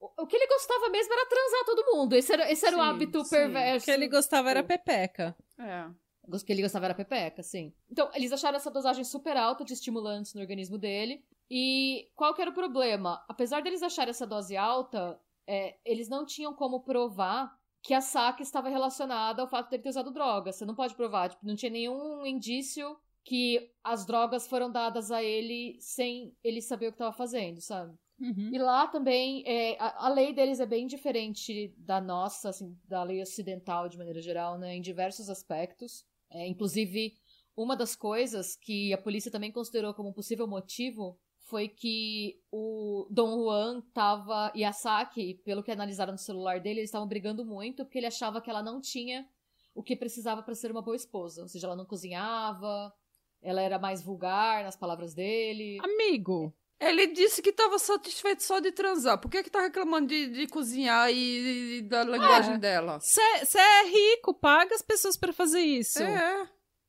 O, o que ele gostava mesmo era transar todo mundo. Esse era, esse era o Sim, hábito sim. perverso. O que ele gostava era pepeca. É. O que ele gostava era pepeca, sim. Então, eles acharam essa dosagem super alta de estimulantes no organismo dele. E qual que era o problema? Apesar deles acharem essa dose alta, é, eles não tinham como provar que a saque estava relacionada ao fato dele ter usado droga. Você não pode provar. Tipo, não tinha nenhum indício que as drogas foram dadas a ele sem ele saber o que estava fazendo, sabe? Uhum. E lá também, é, a, a lei deles é bem diferente da nossa, assim, da lei ocidental de maneira geral, né? Em diversos aspectos. É, inclusive, uma das coisas que a polícia também considerou como um possível motivo foi que o Dom Juan tava, e a Saki, pelo que analisaram no celular dele, eles estavam brigando muito porque ele achava que ela não tinha o que precisava para ser uma boa esposa. Ou seja, ela não cozinhava, ela era mais vulgar nas palavras dele. Amigo, Ele disse que tava satisfeito só de transar. Por que que tá reclamando de, de cozinhar e, e da linguagem É. dela? você é rico, paga as pessoas pra fazer isso. É.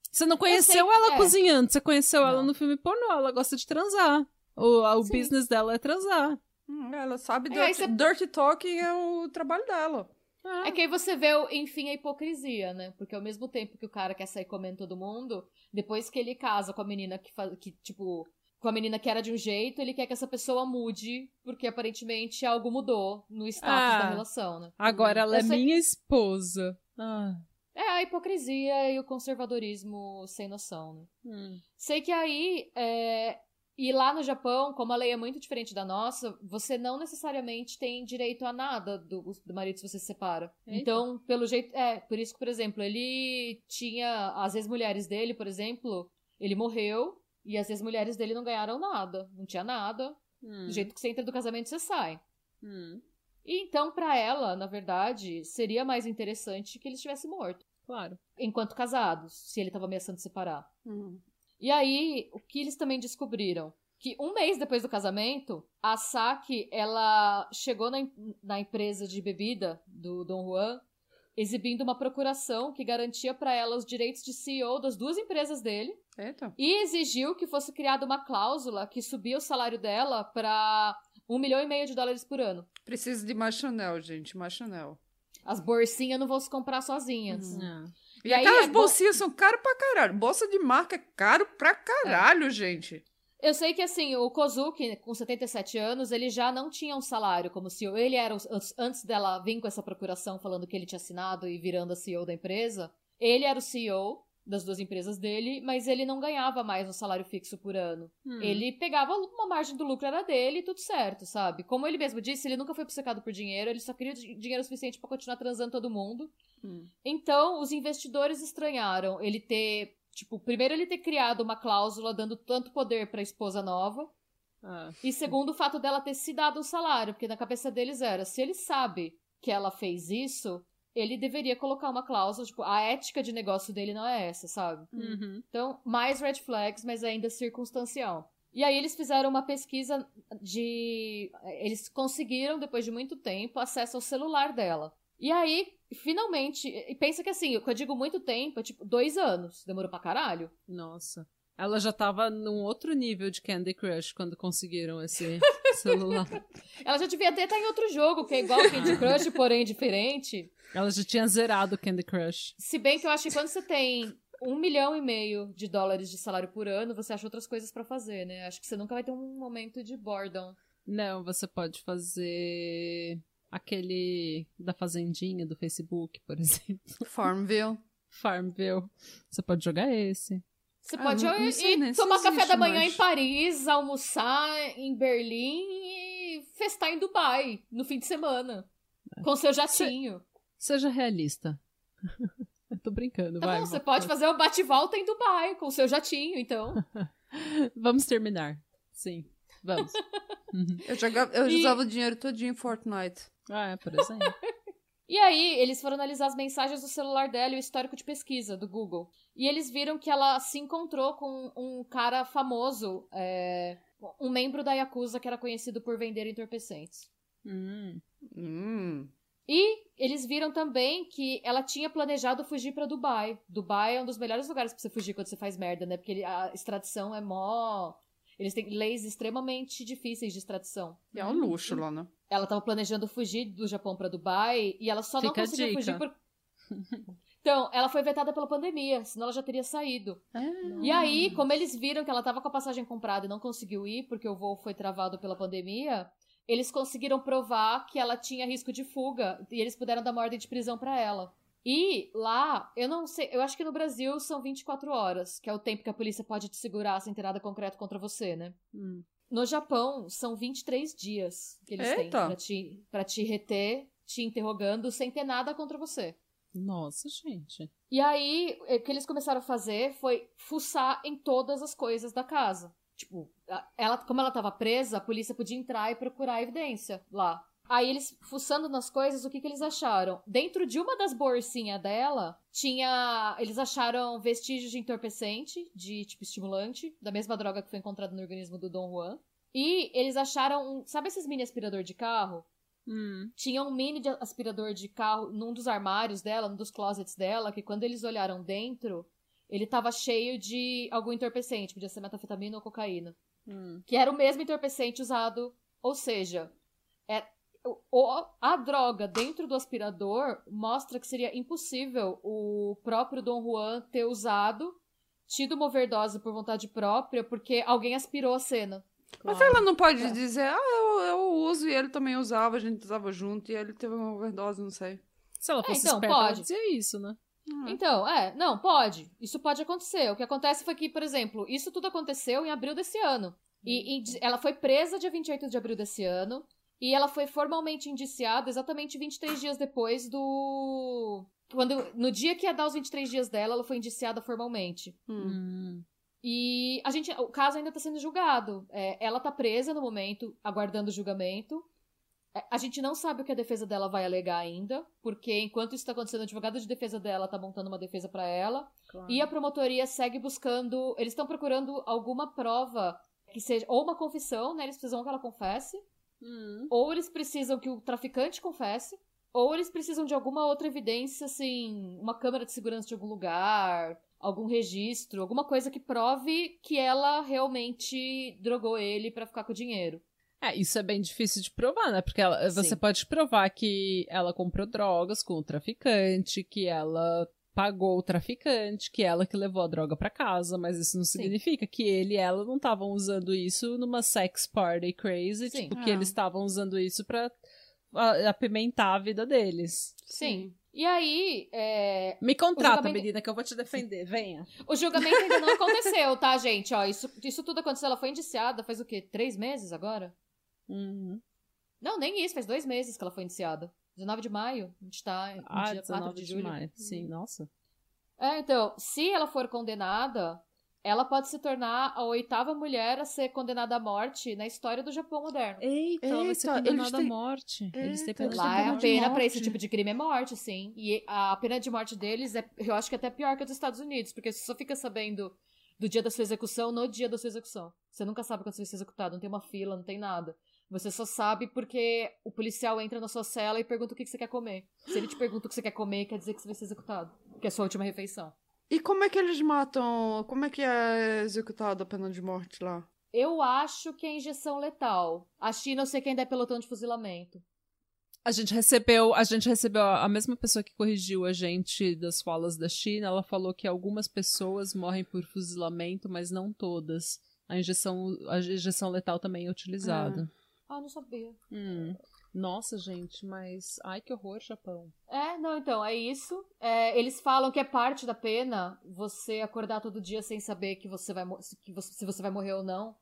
Você não conheceu sei- ela é. cozinhando, você conheceu ela Não. no filme pornô, ela gosta de transar. O, o Sim. business dela é transar. Hum, Ela sabe É, aí dirty, você- dirty talking é o trabalho dela. É que aí você vê, enfim, a hipocrisia, né? Porque ao mesmo tempo que o cara quer sair comendo todo mundo, depois que ele casa com a menina que, fa- que tipo, com a menina que era de um jeito, ele quer que essa pessoa mude, porque aparentemente algo mudou no status Ah. da relação, né? Agora ela Eu é sei- minha esposa. Ah. É a hipocrisia e o conservadorismo sem noção, né? Hum. Sei que aí, é, e lá no Japão, como a lei é muito diferente da nossa, você não necessariamente tem direito a nada do, do marido se você se separa. Eita. Então, pelo jeito. É, por isso que, por exemplo, ele tinha. As ex-mulheres dele, por exemplo, ele morreu e as ex-mulheres dele não ganharam nada. Não tinha nada. Hum. Do jeito que você entra do casamento, você sai. Hum. E então, pra ela, na verdade, seria mais interessante que ele estivesse morto. Claro. Enquanto casados, se ele tava ameaçando separar. Hum. E aí, o que eles também descobriram? Que um mês depois do casamento, a Saki, ela chegou na, na empresa de bebida do Dom Juan, exibindo uma procuração que garantia pra ela os direitos de CEO das duas empresas dele Eita. e exigiu que fosse criada uma cláusula que subia o salário dela pra um milhão e meio de dólares por ano. Preciso de mais Chanel, gente. Mais Chanel. As bolsinhas não vão se comprar sozinhas. Uhum. E, aquelas é bo- bolsinhas são caras pra caralho. Bolsa de marca é caro pra caralho, gente. Eu sei que, assim, o Kozuki, com 77 anos, ele já não tinha um salário como CEO. Ele era, antes- dela vir com essa procuração falando que ele tinha assinado e virando a CEO da empresa, ele era o CEO das duas empresas dele, mas ele não ganhava mais um salário fixo por ano. Hum. Ele pegava uma margem do lucro, era dele e tudo certo, sabe? Como ele mesmo disse, ele nunca foi obcecado por dinheiro, ele só queria di- dinheiro suficiente pra continuar transando todo mundo. Hum. Então, os investidores estranharam ele ter. Tipo, primeiro ele ter criado uma cláusula dando tanto poder pra esposa nova. Ah. E segundo, o fato dela ter se dado um salário, porque na cabeça deles era: se ele sabe que ela fez isso, ele deveria colocar uma cláusula. Tipo, a ética de negócio dele não é essa, sabe? Uhum. Então, mais red flags, mas ainda circunstancial. E aí eles fizeram uma pesquisa de. Eles conseguiram, depois de muito tempo, acesso ao celular dela. E aí, finalmente, e pensa que assim, o que eu digo muito tempo é tipo dois anos. Demorou pra caralho. Nossa. Ela já tava num outro nível de Candy Crush quando conseguiram esse celular. Ela já devia até estar em outro jogo, que é igual Candy Crush, porém diferente. Ela já tinha zerado Candy Crush. Se bem que eu acho que quando você tem um milhão e meio de dólares de salário por ano, você acha outras coisas pra fazer, né? Acho que você nunca vai ter um momento de boredom. Não, você pode fazer aquele da fazendinha do Facebook, por exemplo. Farmville. Farmville. Você pode jogar esse. Você Ah, pode não- ir, sei ir se tomar café da manhã mais. em Paris, almoçar em Berlim e festar em Dubai no fim de semana. Com seu jatinho. Seja realista. Eu tô brincando, Tá vai. bom, você pode fazer o bate-volta em Dubai com seu jatinho, então. Vamos terminar. Sim, vamos. Uhum. Eu, jogava, eu E- usava o dinheiro todinho em Fortnite. Ah, é, por exemplo. E aí, eles foram analisar as mensagens do celular dela e o histórico de pesquisa do Google. E eles viram que ela se encontrou com um cara famoso, é, um membro da Yakuza que era conhecido por vender entorpecentes. Hum. Hum. E eles viram também que ela tinha planejado fugir para Dubai. Dubai é um dos melhores lugares para você fugir quando você faz merda, né? Porque a extradição é mó. Eles têm leis extremamente difíceis de extradição. É um luxo lá, né? Ela tava planejando fugir do Japão para Dubai e ela só Fica não conseguiu fugir por. Então, ela foi vetada pela pandemia, senão ela já teria saído. E aí, como eles viram que ela tava com a passagem comprada e não conseguiu ir porque o voo foi travado pela pandemia, eles conseguiram provar que ela tinha risco de fuga e eles puderam dar uma ordem de prisão pra ela. E lá, eu não sei, eu acho que no Brasil são 24 horas, que é o tempo que a polícia pode te segurar sem ter nada concreto contra você, né? Hum. No Japão, são 23 dias que eles têm Eita. pra te, pra te reter, te interrogando sem ter nada contra você. Nossa, gente. E aí, o que eles começaram a fazer foi fuçar em todas as coisas da casa. Tipo, ela, como ela tava presa, a polícia podia entrar e procurar evidência lá. Aí eles, fuçando nas coisas, o que, que eles acharam? Dentro de uma das bolsinhas dela, tinha. Eles acharam vestígios de entorpecente, de tipo estimulante, da mesma droga que foi encontrada no organismo do Dom Juan. E eles acharam um. Sabe esses mini aspirador de carro? Hum. tinha um mini de aspirador de carro num dos armários dela, num dos closets dela, que quando eles olharam dentro, ele tava cheio de algum entorpecente, podia ser metafetamina ou cocaína. Hum. Que era o mesmo entorpecente usado, ou seja, é, a droga dentro do aspirador mostra que seria impossível o próprio Dom Juan ter usado, tido uma overdose por vontade própria, porque alguém aspirou a cena. Mas ela não pode É. dizer, ah, eu, eu uso e ele também usava, a gente usava junto e ele teve uma overdose, não sei. Se ela fosse então, esperta, pode. dizia isso, né? Então, é, não, pode. Isso pode acontecer. O que acontece foi que, por exemplo, isso tudo aconteceu em abril desse ano. E, e ela foi presa dia 28 de abril desse ano. E ela foi formalmente indiciada exatamente 23 dias depois do. Quando, no dia que ia dar os 23 dias dela, ela foi indiciada formalmente. Hum. Hum. E a gente, o caso ainda tá sendo julgado. É, ela tá presa no momento, aguardando o julgamento. É, A gente não sabe o que a defesa dela vai alegar ainda, porque enquanto isso tá acontecendo, o advogado de defesa dela tá montando uma defesa pra ela. E a promotoria segue buscando. Eles estão procurando alguma prova que seja. Ou uma confissão, né? Eles precisam que ela confesse. Hum. Ou eles precisam que o traficante confesse. Ou eles precisam de alguma outra evidência, assim. Uma câmera de segurança de algum lugar. Algum registro. Alguma coisa que prove que ela realmente drogou ele pra ficar com o dinheiro. É, isso é bem difícil de provar, né? Porque ela- você pode provar que ela comprou drogas com o traficante, que ela pagou o traficante, que ela que levou a droga pra casa, mas isso não Sim. significa que ele e ela não estavam usando isso numa sex party crazy, Sim. tipo, que Ah. eles estavam usando isso pra ah, apimentar a vida deles. Sim. E aí, é, Me contrata, julgamento- menina, que eu vou te defender. Venha. O julgamento ainda não aconteceu, tá, gente? Ó, isso, isso tudo aconteceu. Ela foi indiciada faz o quê? Três meses agora? Uhum. Não, nem isso, faz dois meses que ela foi indiciada. 19 de maio. A gente tá no Ah, dia 4 19 de de, julho. maio. Sim, nossa. É, então, se ela for condenada, ela pode se tornar a oitava mulher a ser condenada à morte na história do Japão moderno. Eita, ela vai ser Eita, condenada à têm- morte. Eles têm Eita, pena Lá é a pena pra morte. esse tipo de crime é morte, sim. E a pena de morte deles é, eu acho que é até pior que a dos Estados Unidos, porque você só fica sabendo do dia da sua execução no dia da sua execução. Você nunca sabe quando você vai ser executado, não tem uma fila, não tem nada. Você só sabe porque o policial entra na sua cela e pergunta o que que você quer comer. Se ele te pergunta o que você quer comer, quer dizer que você vai ser executado. Que é a sua última refeição. E como é que eles matam? Como é que é executada a pena de morte lá? Eu acho que é injeção letal. A China, eu sei que ainda é pelotão de fuzilamento. A gente recebeu, a gente recebeu a a mesma pessoa que corrigiu a gente das falas da China, ela falou que algumas pessoas morrem por fuzilamento, mas não todas. A injeção, a injeção letal também é utilizada. Ah, não sabia. Hum. Nossa, gente, mas ai que horror, Japão. É, não, então, é isso. É, eles falam que é parte da pena você acordar todo dia sem saber que você vai que você, se você vai morrer ou não.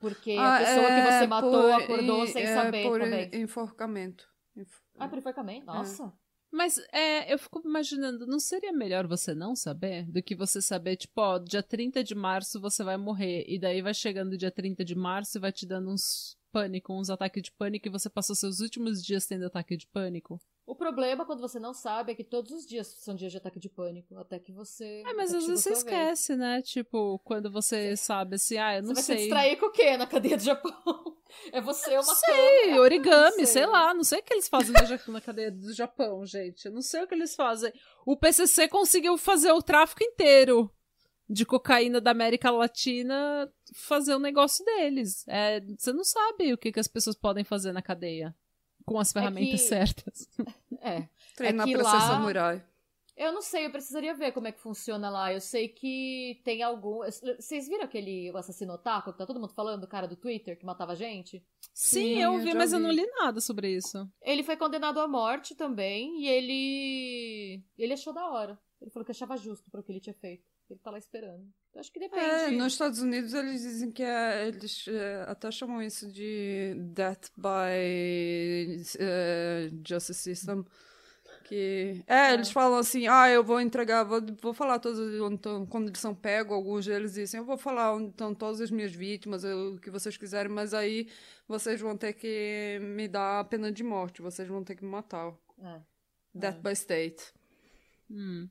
Porque a Ah, pessoa que é você matou por- acordou e- sem é saber por também. enforcamento. Enf- Ah, por enforcamento? Nossa. Mas é, eu fico imaginando, não seria melhor você não saber do que você saber, tipo, ó, dia 30 de março você vai morrer, e daí vai chegando dia 30 de março e vai te dando uns pânico, uns ataques de pânico, e você passou seus últimos dias tendo ataque de pânico? O problema, quando você não sabe, é que todos os dias são dias de ataque de pânico, até que você. É, mas às vezes você sua vez. esquece, né? Tipo, quando você sabe assim, ah, eu Você não vai se sei. distrair com o quê na cadeia do Japão? É você uma Não sei, câmera. origami, Não sei. lá, não sei o que eles fazem na cadeia do Japão, gente. Eu não sei o que eles fazem. O PCC conseguiu fazer o tráfico inteiro de cocaína da América Latina fazer o negócio deles. É, você não sabe o que, que as pessoas podem fazer na cadeia com as ferramentas que- certas. É. Treinar É que pra lá- ser samurai. Eu não sei, eu precisaria ver como é que funciona lá. Eu sei que tem algum. Vocês viram aquele assassino otaku que tá todo mundo falando, o cara do Twitter que matava gente? Sim, Sim, eu eu vi, já mas eu vi. não li nada sobre isso. Ele foi condenado à morte também e ele. Ele achou da hora. Ele falou que achava justo pro que ele tinha feito. Ele tá lá esperando. Eu acho que depende. É, nos Estados Unidos eles dizem que é, eles é, até chamam isso de death by é, justice system. Que, é, eles falam assim, ah, eu vou entregar, vou, vou falar todos, então, quando eles são pegos, alguns deles dizem, eu vou falar onde estão todas as minhas vítimas, eu- o que vocês quiserem, mas aí vocês vão ter que me dar a pena de morte, vocês vão ter que me matar. É. Death by state. Hum.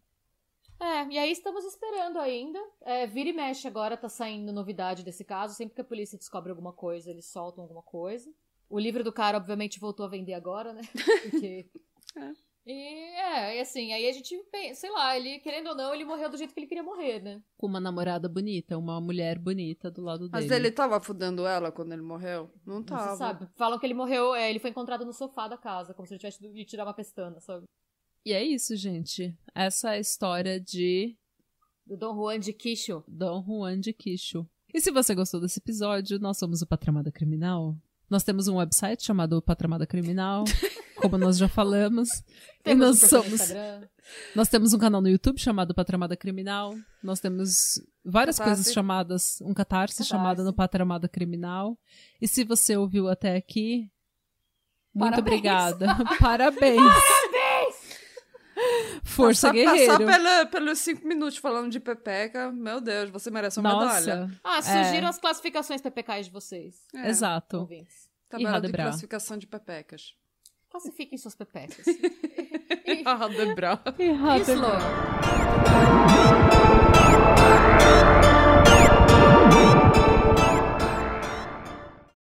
É, e aí estamos esperando ainda. É, vira e mexe agora, tá saindo novidade desse caso. Sempre que a polícia descobre alguma coisa, eles soltam alguma coisa. O livro do cara, obviamente, voltou a vender agora, né? Porque. É. E é, e assim, aí a gente, pensa, sei lá, ele, querendo ou não, ele morreu do jeito que ele queria morrer, né? Com uma namorada bonita, uma mulher bonita do lado Mas dele. ele tava fudendo ela quando ele morreu? Não tava. se sabe. Falam que ele morreu, é, ele foi encontrado no sofá da casa, como se ele tivesse ido lhe tirar uma pestana, sabe? E é isso, gente. Essa é a história de Do Dom Juan de Quixo. Dom Juan de Quixo. E se você gostou desse episódio, nós somos o Patramada Criminal. Nós temos um website chamado Patramada Criminal, como nós já falamos. e Temos nós um somos. Instagram. Nós temos um canal no YouTube chamado Patramada Criminal. Nós temos várias Catarse. coisas chamadas, um catarse, Catarse. chamado no Patramada Criminal. E se você ouviu até aqui, muito Parabéns. obrigada. Parabéns. Força passar, guerreiro. Passar pela, pelos cinco minutos falando de Pepeca, meu Deus, você merece uma medalha. Nossa, Ah, surgiram as classificações PPKs de vocês, É, exato. ouvintes. Tabela de Radebra. classificação de Pepecas. Classifiquem suas pepecas. Radebra. Errado. Isso, Lô.